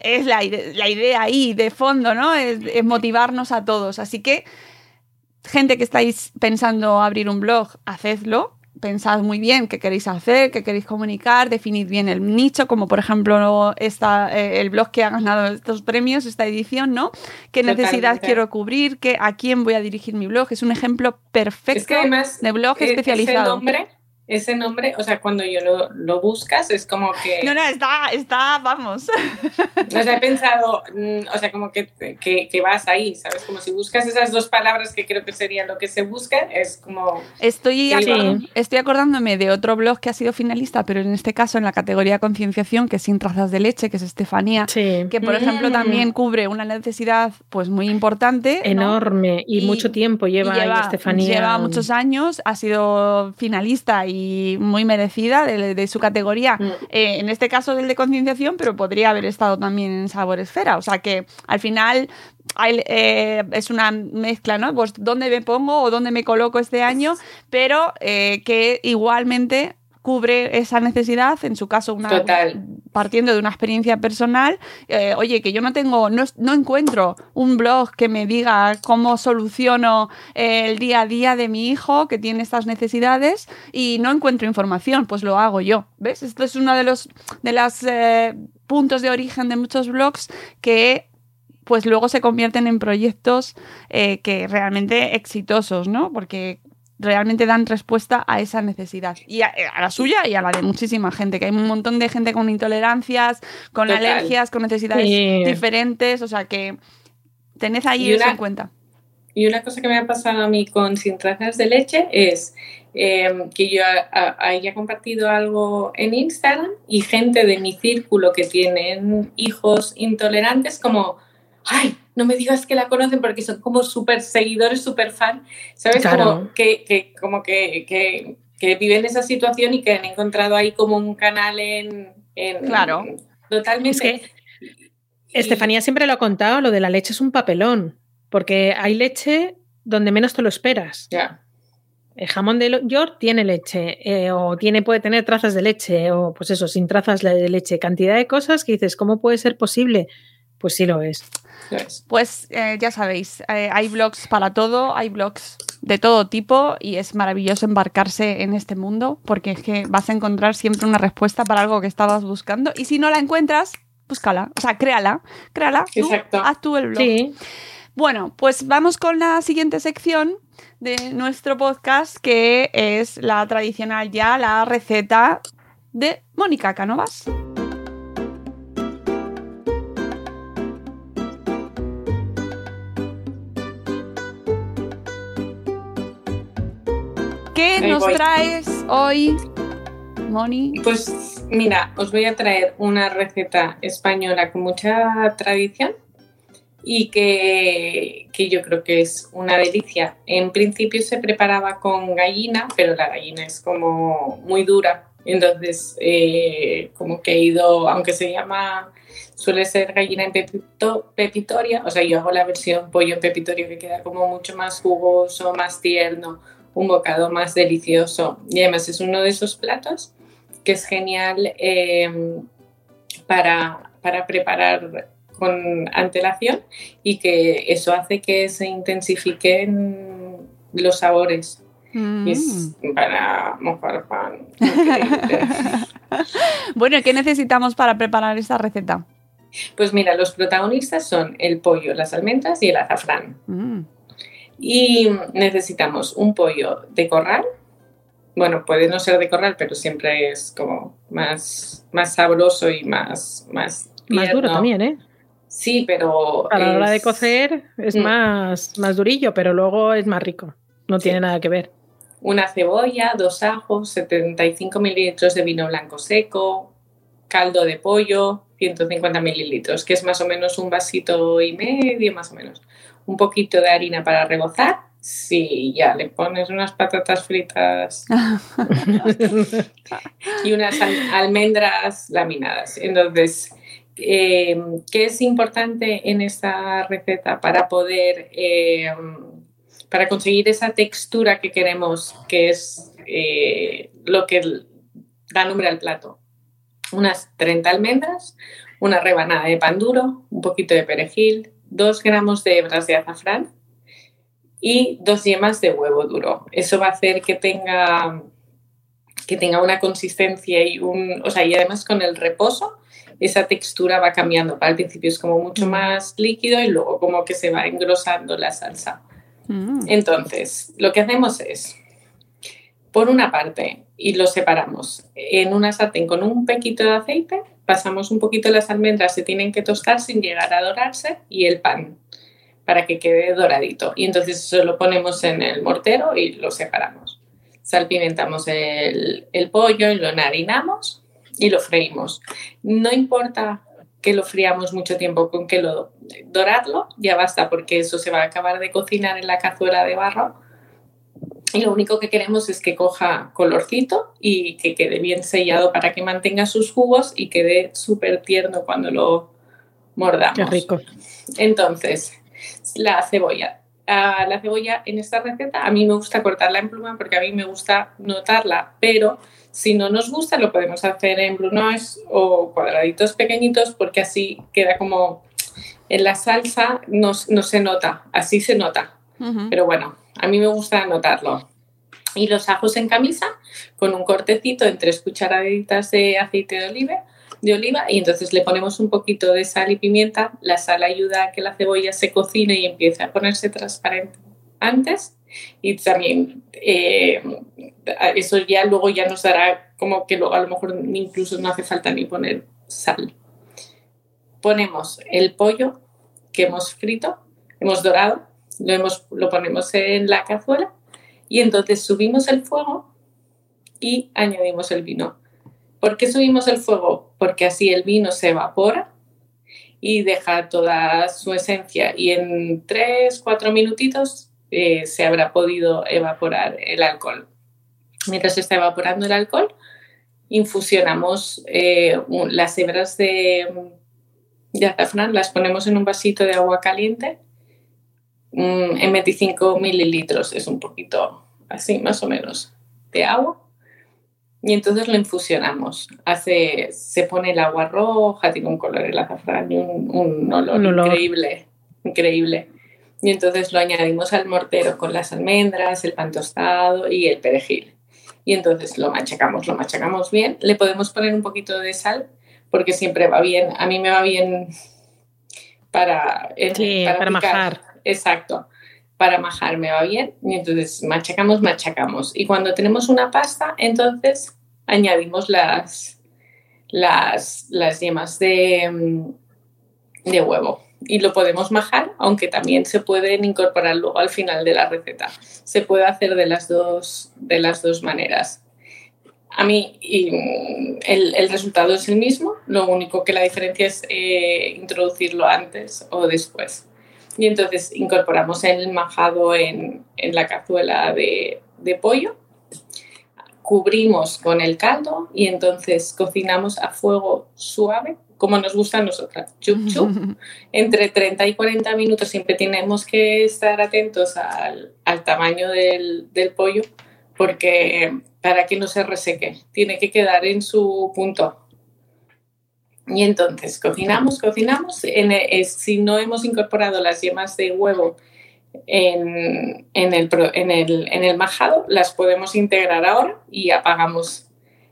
es la, la, idea ahí de fondo, ¿no? Es, es, motivarnos a todos. Así que, gente que estáis pensando abrir un blog, hacedlo pensad muy bien qué queréis hacer, qué queréis comunicar, definid bien el nicho, como por ejemplo esta, eh, el blog que ha ganado estos premios, esta edición, ¿no? ¿Qué necesidad quiero cubrir? Qué, ¿A quién voy a dirigir mi blog? Es un ejemplo perfecto de blog e-, especializado. Ese nombre, ese nombre, o sea, cuando yo lo, lo, buscas, es como que. No, no, está, está, vamos. O sea, he pensado, mm, o sea, como que, que, que, vas ahí, ¿sabes? Como si buscas esas dos palabras que creo que sería lo que se busca, es como. Estoy, estoy acordándome de otro blog que ha sido finalista, pero en este caso en la categoría concienciación, que es Sin Trazas de Leche, que es Estefanía, que por ejemplo también cubre una necesidad pues muy importante. Enorme, y, mucho tiempo lleva, lleva Estefanía. Lleva muchos años, ha sido finalista y muy merecida de, su categoría. Mm. Eh, en este caso del de concienciación, pero podría haber estado también en Sabor Esfera. O sea que al final eh, es una mezcla, ¿no? Pues dónde me pongo o dónde me coloco este año, pero eh, que igualmente cubre esa necesidad, en su caso, una, partiendo de una experiencia personal, eh, oye, que yo no tengo, no, no, encuentro un blog que me diga cómo soluciono el día a día de mi hijo que tiene estas necesidades y no encuentro información, pues lo hago yo. ¿Ves? Esto es uno de los de los eh, puntos de origen de muchos blogs que pues luego se convierten en proyectos eh, que realmente exitosos, ¿no? Porque realmente dan respuesta a esa necesidad. Y a, la suya y a la de muchísima gente, que hay un montón de gente con intolerancias, con alergias, con necesidades diferentes, o sea que tened ahí eso en cuenta. Y una cosa que me ha pasado a mí con Sin Trazas de Leche es em, que yo haya compartido algo en Instagram y gente de mi círculo que tienen hijos intolerantes como, ay, no me digas que la conocen porque son como súper seguidores, súper fan, ¿sabes? Como, que, como que, que, viven esa situación y que han encontrado ahí como un canal en... claro. Totalmente. Estefanía siempre lo ha contado, lo de la leche es un papelón, porque hay leche donde menos te lo esperas. Ya. El jamón de York tiene leche, eh, o tiene, puede tener trazas de leche, o pues eso, sin trazas de leche. Cantidad de cosas que dices, ¿cómo puede ser posible? Pues sí lo es. Pues eh, ya sabéis, eh, hay blogs para todo, hay blogs de todo tipo y es maravilloso embarcarse en este mundo porque es que vas a encontrar siempre una respuesta para algo que estabas buscando y si no la encuentras, búscala, o sea, créala, créala, Exacto. haz tú el blog. Bueno, pues vamos con la siguiente sección de nuestro podcast que es la tradicional ya, la receta de Mónica Canovas. ¿Qué nos traes hoy, Moni? Pues mira, os voy a traer una receta española con mucha tradición y que, yo creo que es una delicia. En principio se preparaba con gallina, pero la gallina es como muy dura. Entonces, eh, como que he ido, aunque se llama, suele ser gallina en pepito, pepitoria, o sea, yo hago la versión pollo en pepitorio que queda como mucho más jugoso, más tierno, un bocado más delicioso. Y además es uno de esos platos que es genial em, para, preparar con antelación y que eso hace que se intensifiquen los sabores. Mm. Es para mojar pan. <laughs> bueno, ¿qué necesitamos para preparar esta receta? Pues mira, los protagonistas son el pollo, las almendras y el azafrán. Mm. Y necesitamos un pollo de corral. Bueno, puede no ser de corral, pero siempre es como más, más sabroso y más, más, más duro también, ¿eh? Sí, pero. A la hora de cocer es mm. más, más durillo, pero luego es más rico. No tiene nada que ver. Una cebolla, dos ajos, 75 mililitros de vino blanco seco, caldo de pollo, 150 mililitros, que es más o menos un vasito y medio, más o menos un poquito de harina para rebozar. Sí, ya le pones unas patatas fritas <laughs> y unas almendras laminadas. Entonces, em, ¿qué es importante en esta receta para poder, em, para conseguir esa textura que queremos, que es eh, lo que da nombre al plato? Unas 30 almendras, una rebanada de pan duro, un poquito de perejil, 2 gramos de hebras de azafrán y dos yemas de huevo duro. Eso va a hacer que tenga, que tenga una consistencia y un, o sea, y además con el reposo esa textura va cambiando. Al principio es como mucho mm. más líquido y luego como que se va engrosando la salsa. Mm. Entonces, lo que hacemos es por una parte y lo separamos en una sartén con un pequito de aceite, pasamos un poquito las almendras, se tienen que tostar sin llegar a dorarse y el pan para que quede doradito. Y entonces eso lo ponemos en el mortero y lo separamos. Salpimentamos el, pollo y lo narinamos y lo freímos. No importa que lo friamos mucho tiempo, con que lo dorarlo ya basta porque eso se va a acabar de cocinar en la cazuela de barro y lo único que queremos es que coja colorcito y que quede bien sellado para que mantenga sus jugos y quede súper tierno cuando lo mordamos. Qué rico. Entonces, la cebolla. Ah, la cebolla en esta receta a mí me gusta cortarla en pluma porque a mí me gusta notarla, pero si no nos gusta lo podemos hacer en brunoise o cuadraditos pequeñitos porque así queda como en la salsa no, no se nota, así se nota. Pero bueno, a mí me gusta anotarlo. Y los ajos en camisa con un cortecito en tres cucharaditas de aceite de oliva, y entonces le ponemos un poquito de sal y pimienta. La sal ayuda a que la cebolla se cocine y empiece a ponerse transparente antes y también eh, eso ya luego ya nos dará como que luego a lo mejor incluso no hace falta ni poner sal. Ponemos el pollo que hemos frito, hemos dorado lo, ponemos en la cazuela y entonces subimos el fuego y añadimos el vino. ¿Por qué subimos el fuego? Porque así el vino se evapora y deja toda su esencia y en 3, 4 minutitos eh, se habrá podido evaporar el alcohol. Mientras se está evaporando el alcohol, infusionamos eh, las hebras de, de azafrán, las ponemos en un vasito de agua caliente en 25 mililitros, es un poquito así más o menos de agua. Y entonces lo infusionamos. Hace, se pone el agua roja, tiene un color el azafrán y un, olor, increíble, increíble. Y entonces lo añadimos al mortero con las almendras, el pan tostado y el perejil. Y entonces lo machacamos, lo machacamos bien. Le podemos poner un poquito de sal porque siempre va bien. A mí me va bien para, para, para majar. Exacto. Para majar me va bien. Y entonces machacamos, machacamos. Y cuando tenemos una pasta, entonces añadimos las, las, las yemas de, mm, de huevo. Y lo podemos majar, aunque también se pueden incorporar luego al final de la receta. Se puede hacer de las dos, de las dos maneras. A mí mm, el, el, resultado es el mismo, lo único que la diferencia es eh, introducirlo antes o después. Y entonces incorporamos el majado en, en la cazuela de, de, pollo, cubrimos con el caldo y entonces cocinamos a fuego suave, como nos gusta a nosotras, chup chup. <laughs> Entre 30 y 40 minutos siempre tenemos que estar atentos al, al tamaño del, del pollo porque para que no se reseque, tiene que quedar en su punto y entonces cocinamos, cocinamos. En si no hemos incorporado las yemas de huevo en, en, el, en, el, en, el, majado, las podemos integrar ahora y apagamos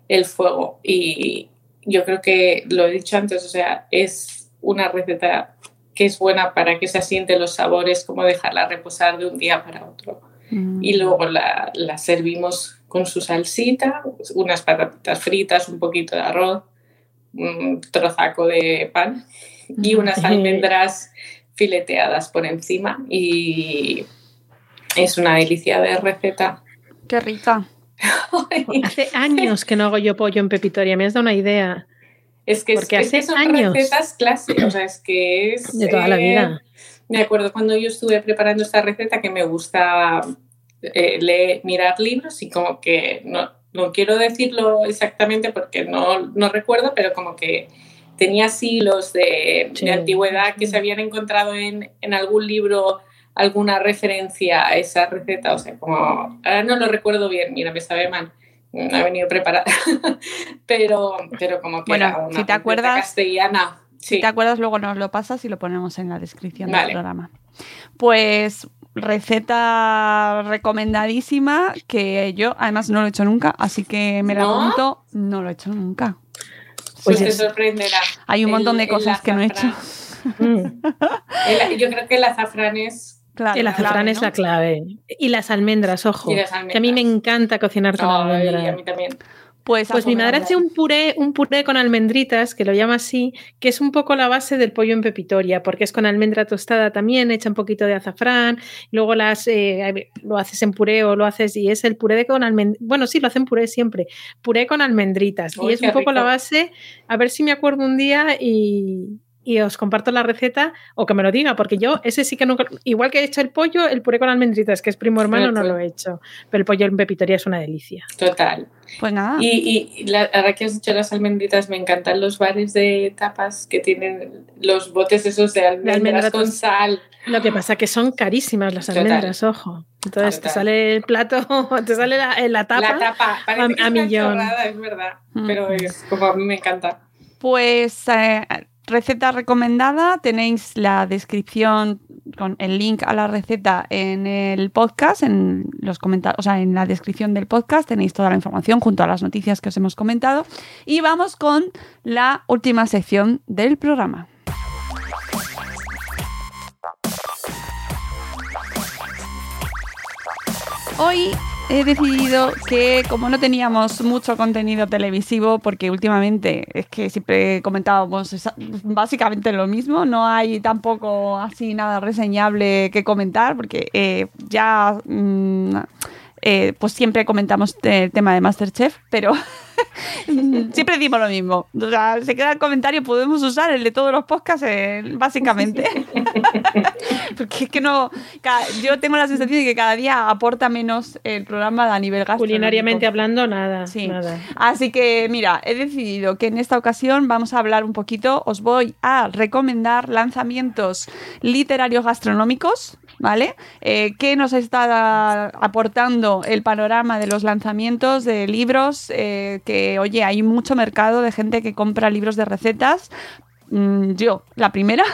el fuego. Y yo creo que lo he dicho antes, o sea, es una receta que es buena para que se asienten los sabores, como dejarla reposar de un día para otro. Mm. Y luego la, la servimos con su salsita, unas patatas fritas, un poquito de arroz un trozaco de pan y unas <laughs> almendras fileteadas por encima y es una delicia de receta. Qué rica. <laughs> hace años que no hago yo pollo en pepitoria, me has dado una idea. Es que, Porque hace son años. recetas clásicas, o sea, es que es... De toda la vida. Me acuerdo cuando yo estuve preparando esta receta que me gusta eh, leer, mirar libros y como que no, no quiero decirlo exactamente porque no, no recuerdo, pero como que tenía silos de, de antigüedad que se habían encontrado en, en, algún libro alguna referencia a esa receta, o sea, como, ahora no lo recuerdo bien, mira, me sabe mal, no ha venido preparada, <laughs> pero, pero como que bueno, era una si te acuerdas, castellana. Si te acuerdas, luego nos lo pasas y lo ponemos en la descripción vale. del programa. Pues receta recomendadísima que yo además no lo he hecho nunca, así que me la ¿No? apunto. No lo he hecho nunca. Pues te sorprenderá. Hay un El- montón de cosas que no he hecho. El- yo creo que el azafrán es el azafrán es la clave. Y las almendras, ojo. Que a mí me encanta cocinar con almendras. a mí también. Pues, pues mi madre hace un puré, un puré con almendritas, que lo llama así, que es un poco la base del pollo en pepitoria, porque es con almendra tostada también, echa un poquito de azafrán, luego las eh, lo haces en puré o lo haces y es el puré con almendritas. Bueno, sí, lo hacen puré siempre. Puré con almendritas. y es un poco la base. A ver si me acuerdo un día y, y os comparto la receta o que me lo diga, porque yo ese sí que nunca, igual que he hecho el pollo, el puré con almendritas, que es primo hermano, no lo he hecho, pero el pollo en pepitoria es una delicia. Total. Pues nada. Y, y la, ahora que has dicho las almendritas, me encantan los bares de tapas que tienen los botes esos de almendras, con sal. Lo que pasa que son carísimas las almendras, ojo. Entonces te sale el plato, <laughs> te sale la, la tapa, la tapa a, millón. es verdad, mm. pero es como a mí me encanta. Pues eh, receta recomendada, tenéis la descripción con el link a la receta en el podcast, en los comentarios, o sea, en la descripción del podcast tenéis toda la información junto a las noticias que os hemos comentado. Y vamos con la última sección del programa. Hoy he decidido que como no teníamos mucho contenido televisivo, porque últimamente es que siempre comentábamos básicamente lo mismo, no hay tampoco así nada reseñable que comentar, porque eh, ya... Mm, eh, pues siempre comentamos el tema de Masterchef, pero <laughs> siempre decimos lo mismo. O sea, se queda el comentario, podemos usar el de todos los podcasts, eh, básicamente. <laughs> Porque es que no. yo tengo la sensación de que cada día aporta menos el programa a nivel gastronómico. Culinariamente hablando, nada, sí. nada. Así que, mira, he decidido que en esta ocasión vamos a hablar un poquito. Os voy a recomendar lanzamientos literarios gastronómicos ¿vale? Eh, ¿Qué nos está aportando el panorama de los lanzamientos de libros? Eh, que, oye, hay mucho mercado de gente que compra libros de recetas. Mm, yo, la primera.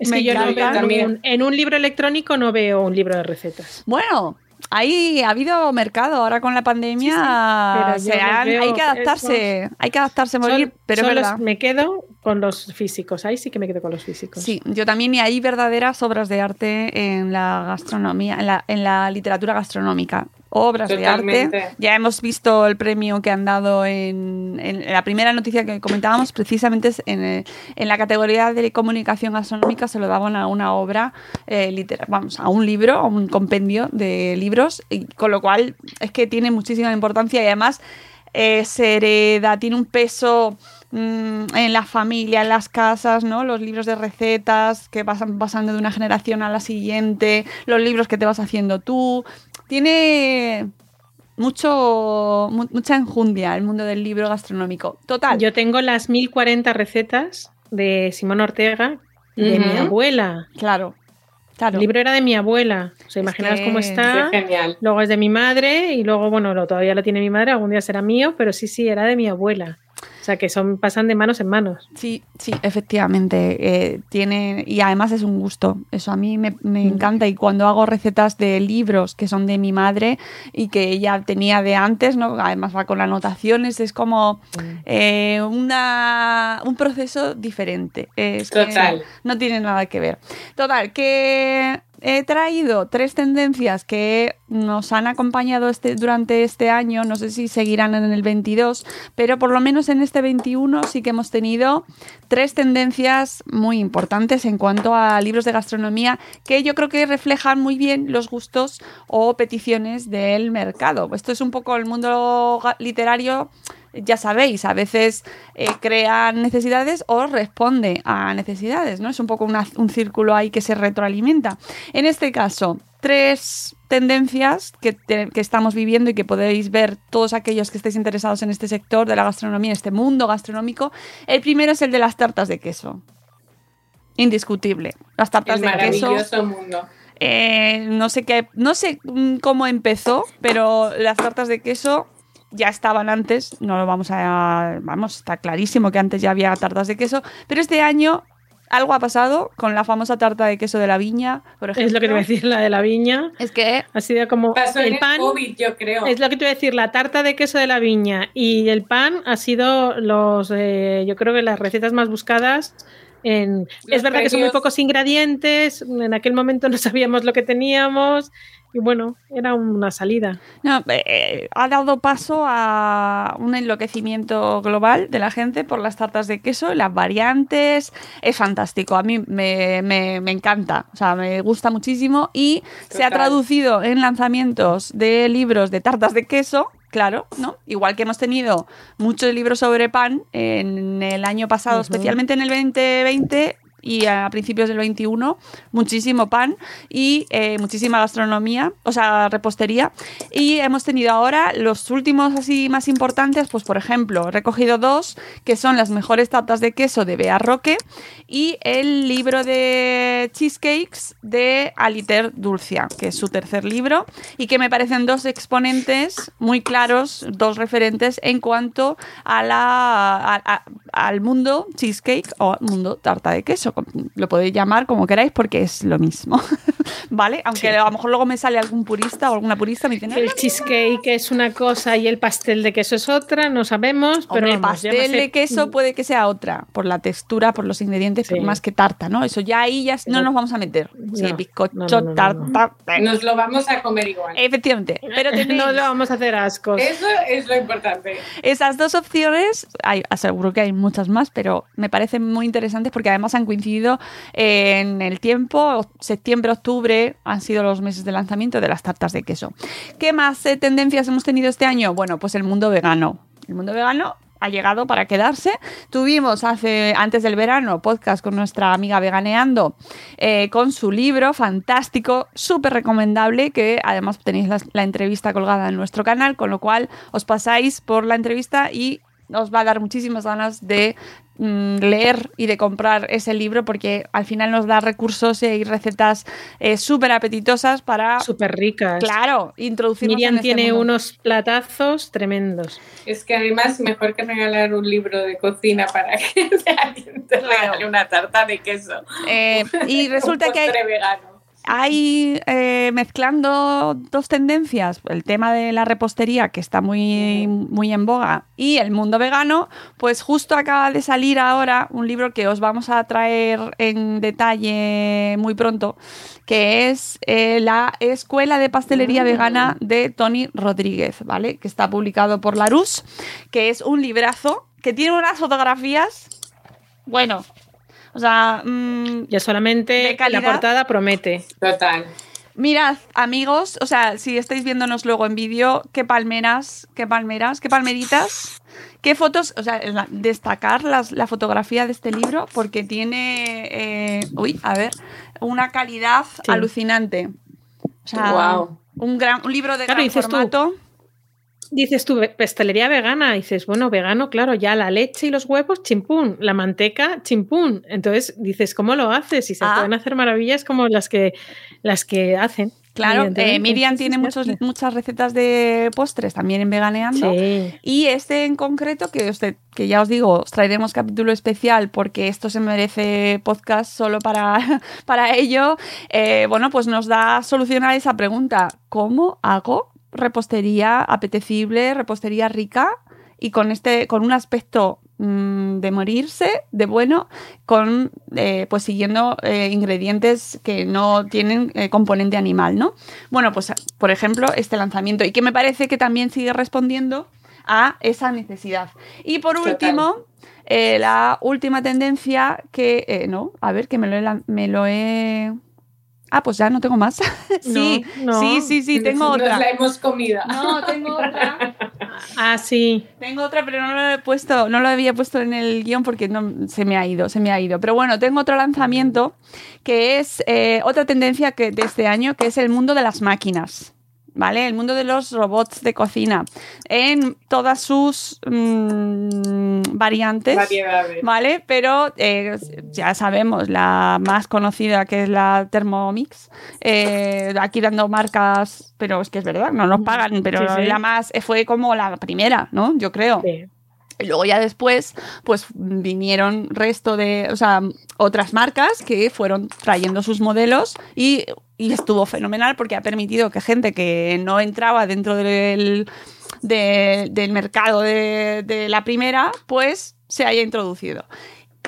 es que <laughs> yo no veo también. En un libro electrónico no veo un libro de recetas. Bueno, Ahí ha habido mercado ahora con la pandemia. hay que adaptarse, hay que adaptarse a morir, pero me quedo con los físicos, ahí sí que me quedo con los físicos. Sí, yo también y hay verdaderas obras de arte en la gastronomía, en la, en la literatura gastronómica obras de arte. Ya hemos visto el premio que han dado en, la primera noticia que comentábamos, precisamente en, en, la categoría de comunicación astronómica se lo daban a una obra eh, literal, vamos, a un libro, a un compendio de libros, y con lo cual es que tiene muchísima importancia y además eh, se hereda, tiene un peso mm, en la familia, en las casas, ¿no? Los libros de recetas que pasan pasando de una generación a la siguiente, los libros que te vas haciendo tú, tiene mucho, mucha enjundia el mundo del libro gastronómico. Total. Yo tengo las 1040 recetas de Simón Ortega de mi abuela. Claro. Claro. El libro era de mi abuela. O sea, imaginaos cómo está. Luego es de mi madre y luego, bueno, lo, todavía lo tiene mi madre, algún día será mío, pero sí, sí, era de mi abuela. O sea, que son pasan de manos en manos. Sí, sí, efectivamente. Eh, tiene, y además es un gusto. Eso a mí me, me mm. encanta. Y cuando hago recetas de libros que son de mi madre y que ella tenía de antes, ¿no? Además va con anotaciones, es como mm. eh, una, un proceso diferente. Es Total. no tiene nada que ver. Total, que he traído tres tendencias que nos han acompañado este, durante este año, no sé si seguirán en el 22, pero por lo menos en este 21 sí que hemos tenido tres tendencias muy importantes en cuanto a libros de gastronomía que yo creo que reflejan muy bien los gustos o peticiones del mercado. Esto es un poco el mundo literario ya sabéis, a veces eh, crea necesidades o responde a necesidades, ¿no? Es un poco un círculo ahí que se retroalimenta. En este caso, tres tendencias que, que, estamos viviendo y que podéis ver todos aquellos que estéis interesados en este sector de la gastronomía, en este mundo gastronómico. El primero es el de las tartas de queso. Indiscutible. Las tartas de queso. Mundo. Eh, no sé qué, no sé cómo empezó, pero las tartas de queso ya estaban antes, no lo vamos a. Vamos, está clarísimo que antes ya había tartas de queso, pero este año algo ha pasado con la famosa tarta de queso de la viña, por ejemplo. Es lo que te voy a decir, la de la viña. Es que ha sido como el pan. COVID, yo creo. Es lo que te voy a decir, la tarta de queso de la viña y el pan ha sido los, eh, yo creo que las recetas más buscadas es verdad que son muy pocos ingredientes, en aquel momento no sabíamos lo que teníamos y bueno, era una salida. No, eh, ha dado paso a un enloquecimiento global de la gente por las tartas de queso, las variantes, es fantástico, a mí me, encanta, o sea, me gusta muchísimo y se ha traducido en lanzamientos de libros de tartas de queso Claro, ¿no? Igual que hemos tenido muchos libros sobre pan en el año pasado, especialmente en el 2020, y a principios del 21 muchísimo pan y eh, muchísima gastronomía, o sea, repostería. Y hemos tenido ahora los últimos así más importantes, pues por ejemplo, he recogido dos que son las mejores tartas de queso de Bea Roque y el libro de cheesecakes de Aliter Dulcia, que es su tercer libro y que me parecen dos exponentes muy claros, dos referentes en cuanto a la, al mundo cheesecake o mundo tarta de queso lo podéis llamar como queráis porque es lo mismo, <laughs> ¿vale? Aunque a lo mejor luego me sale algún purista o alguna purista me dice... El cheesecake es una cosa y el pastel de queso es otra, no sabemos, pero... el pastel de queso puede que sea otra, por la textura, por los ingredientes, más que tarta, ¿no? Eso ya ahí ya no nos vamos a meter. sí, bizcocho, tarta... Nos lo vamos a comer igual. Efectivamente, pero <laughs> no lo vamos a hacer ascos. Eso es lo importante. Esas dos opciones, hay, aseguro que hay muchas más, pero me parecen muy interesantes porque además han en el tiempo, septiembre, octubre han sido los meses de lanzamiento de las tartas de queso. ¿Qué más eh, tendencias hemos tenido este año? Bueno, pues el mundo vegano. El mundo vegano ha llegado para quedarse. Tuvimos hace antes del verano podcast con nuestra amiga Veganeando eh, con su libro fantástico, súper recomendable, que además tenéis la, entrevista colgada en nuestro canal, con lo cual os pasáis por la entrevista y os va a dar muchísimas ganas de leer y de comprar ese libro porque al final nos da recursos y recetas eh, súper apetitosas para... Súper ricas. Claro, introducir Miriam este tiene unos platazos tremendos. Es que además mejor que regalar un libro de cocina para que <laughs> alguien te regale una tarta de queso. Eh, y <laughs> resulta que hay, hay eh, mezclando dos tendencias, el tema de la repostería que está muy, muy en boga y el mundo vegano, pues justo acaba de salir ahora un libro que os vamos a traer en detalle muy pronto, que es eh, la Escuela de Pastelería Vegana de Tony Rodríguez, ¿vale? Que está publicado por Larus, que es un librazo que tiene unas fotografías, bueno, o sea, mm, ya solamente la portada promete. Total. Mirad, amigos, o sea, si estáis viéndonos luego en vídeo, qué palmeras, qué palmeras, qué palmeritas, qué fotos, o sea, destacar la fotografía de este libro porque tiene, eh, uy, a ver, una calidad alucinante. O sea, un, gran, un libro de gran formato dices tú, pastelería vegana, dices, bueno, vegano, claro, ya la leche y los huevos, chimpún, la manteca, chimpún. Entonces dices, ¿cómo lo haces? Y se ah. pueden hacer maravillas como las que, las que hacen. Claro, eh, Miriam tiene muchos, muchas recetas de postres también en Veganeando. Y este en concreto, que, usted, que ya os digo, os traeremos capítulo especial porque esto se merece podcast solo para, <laughs> para ello, eh, bueno, pues nos da solución a esa pregunta. ¿Cómo hago repostería apetecible, repostería rica y con este, con un aspecto mm, de morirse, de bueno, con eh, pues siguiendo eh, ingredientes que no tienen eh, componente animal, ¿no? Bueno, pues por ejemplo, este lanzamiento, y que me parece que también sigue respondiendo a esa necesidad. Y por último, la última tendencia que, no, a ver, que me lo me lo he Ah, pues ya no tengo más. <laughs> sí, sí, sí, sí, tengo otra. Nos la hemos comido. No, tengo otra. <laughs> ah, sí. Tengo otra, pero no lo he puesto, no lo había puesto en el guion porque no se me ha ido, se me ha ido. Pero bueno, tengo otro lanzamiento que es eh, otra tendencia que, de este año, que es el mundo de las máquinas. ¿Vale? El mundo de los robots de cocina en todas sus mm, variantes, ¿vale? Pero eh, ya sabemos, la más conocida que es la Thermomix, eh, aquí dando marcas, pero es que es verdad, no nos pagan, pero la más, eh, fue como la primera, ¿no? Yo creo. Y luego ya después, pues vinieron resto de, o sea, otras marcas que fueron trayendo sus modelos y, estuvo fenomenal porque ha permitido que gente que no entraba dentro del, del mercado de, de la primera, pues se haya introducido.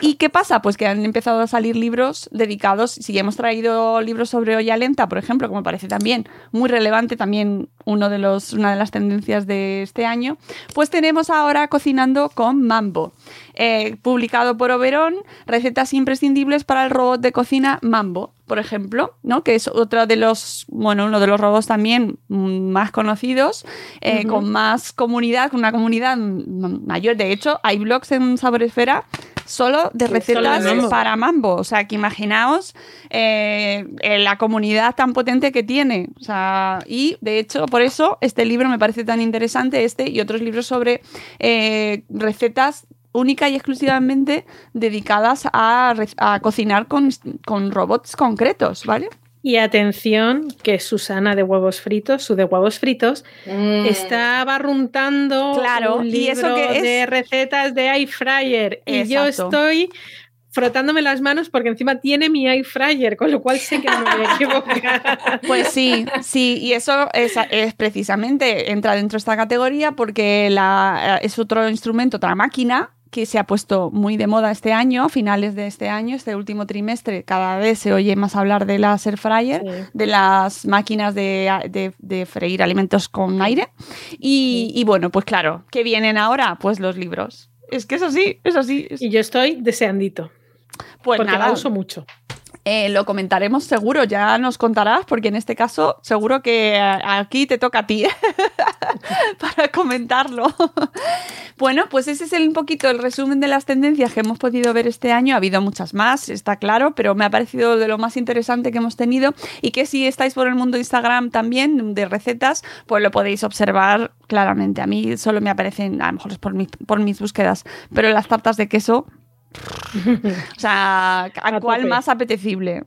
¿Y qué pasa? Pues que han empezado a salir libros dedicados, si hemos traído libros sobre olla lenta, por ejemplo, como parece también muy relevante, también uno de los, una de las tendencias de este año, pues tenemos ahora Cocinando con Mambo, eh, publicado por Oberón, recetas imprescindibles para el robot de cocina Mambo, por ejemplo, ¿no? que es otro de los, bueno, uno de los robots también más conocidos, eh, con más comunidad, con una comunidad mayor. De hecho, hay blogs en Saboresfera solo de recetas para Mambo. O sea, que imaginaos eh, la comunidad tan potente que tiene. O sea, y de hecho, por eso este libro me parece tan interesante, este y otros libros sobre eh, recetas única y exclusivamente dedicadas a, cocinar con, con robots concretos, ¿vale? Y atención, que Susana de huevos fritos, su de huevos fritos, mm. está barruntando claro, un libro ¿y eso que es? de recetas de air fryer. Y yo estoy frotándome las manos porque encima tiene mi air fryer, con lo cual sé que no me voy a equivocar. <laughs> Pues sí, sí, y eso es, es, precisamente, entra dentro de esta categoría porque la, es otro instrumento, otra máquina que se ha puesto muy de moda este año, a finales de este año, este último trimestre, cada vez se oye más hablar de las air fryer, de las máquinas de, freír alimentos con aire. Y, bueno, pues claro, ¿qué vienen ahora? Pues los libros. Es que es así, es así. Y yo estoy deseandito. Pues porque nada, la uso mucho. Eh, lo comentaremos seguro, ya nos contarás, porque en este caso seguro que aquí te toca a ti <laughs> para comentarlo. bueno, pues ese es el, un poquito el resumen de las tendencias que hemos podido ver este año. Ha habido muchas más, está claro, pero me ha parecido de lo más interesante que hemos tenido y que si estáis por el mundo Instagram también de recetas, pues lo podéis observar claramente. A mí solo me aparecen, a lo mejor es por, por mis búsquedas, pero las tartas de queso o sea, ¿a, cuál más apetecible?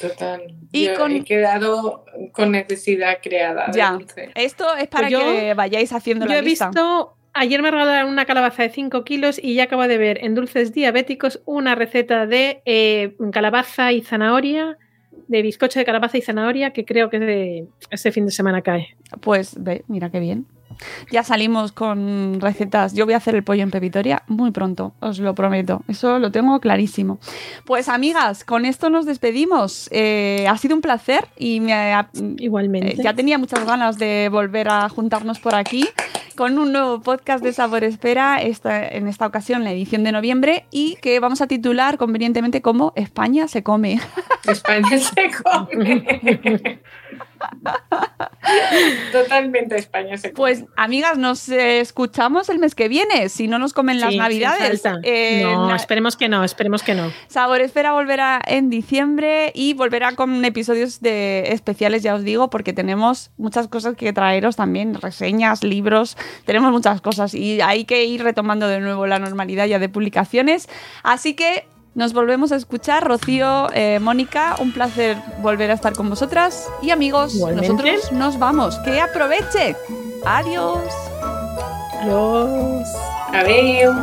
Total. Y he quedado con necesidad creada. Ya. Esto es para pues que vayáis haciendo yo la he visto. Ayer me regalaron una calabaza de 5 kilos y ya acabo de ver en Dulces Diabéticos una receta de eh, calabaza y zanahoria, de bizcocho de calabaza y zanahoria, que creo que de este fin de semana cae. Pues ve, mira qué bien. Ya salimos con recetas. Yo voy a hacer el pollo en pepitoria muy pronto, os lo prometo. Eso lo tengo clarísimo. Pues amigas, con esto nos despedimos. Eh, ha sido un placer y me igualmente. ya tenía muchas ganas de volver a juntarnos por aquí con un nuevo podcast de Sabor Espera, esta, en esta ocasión la edición de noviembre, y que vamos a titular convenientemente como España se come. España se come. <laughs> <laughs> Totalmente España se come. Pues amigas, nos escuchamos el mes que viene, si no nos comen las navidades. Eh, no, esperemos que no, esperemos que no. Sabor Espera volverá en diciembre y volverá con episodios de especiales, ya os digo, porque tenemos muchas cosas que traeros también, reseñas, libros, tenemos muchas cosas y hay que ir retomando de nuevo la normalidad ya de publicaciones. Así que nos volvemos a escuchar. Rocío, eh, Mónica, un placer volver a estar con vosotras. Y amigos, nosotros nos vamos. Que aproveche. Adiós. Adiós. Adiós.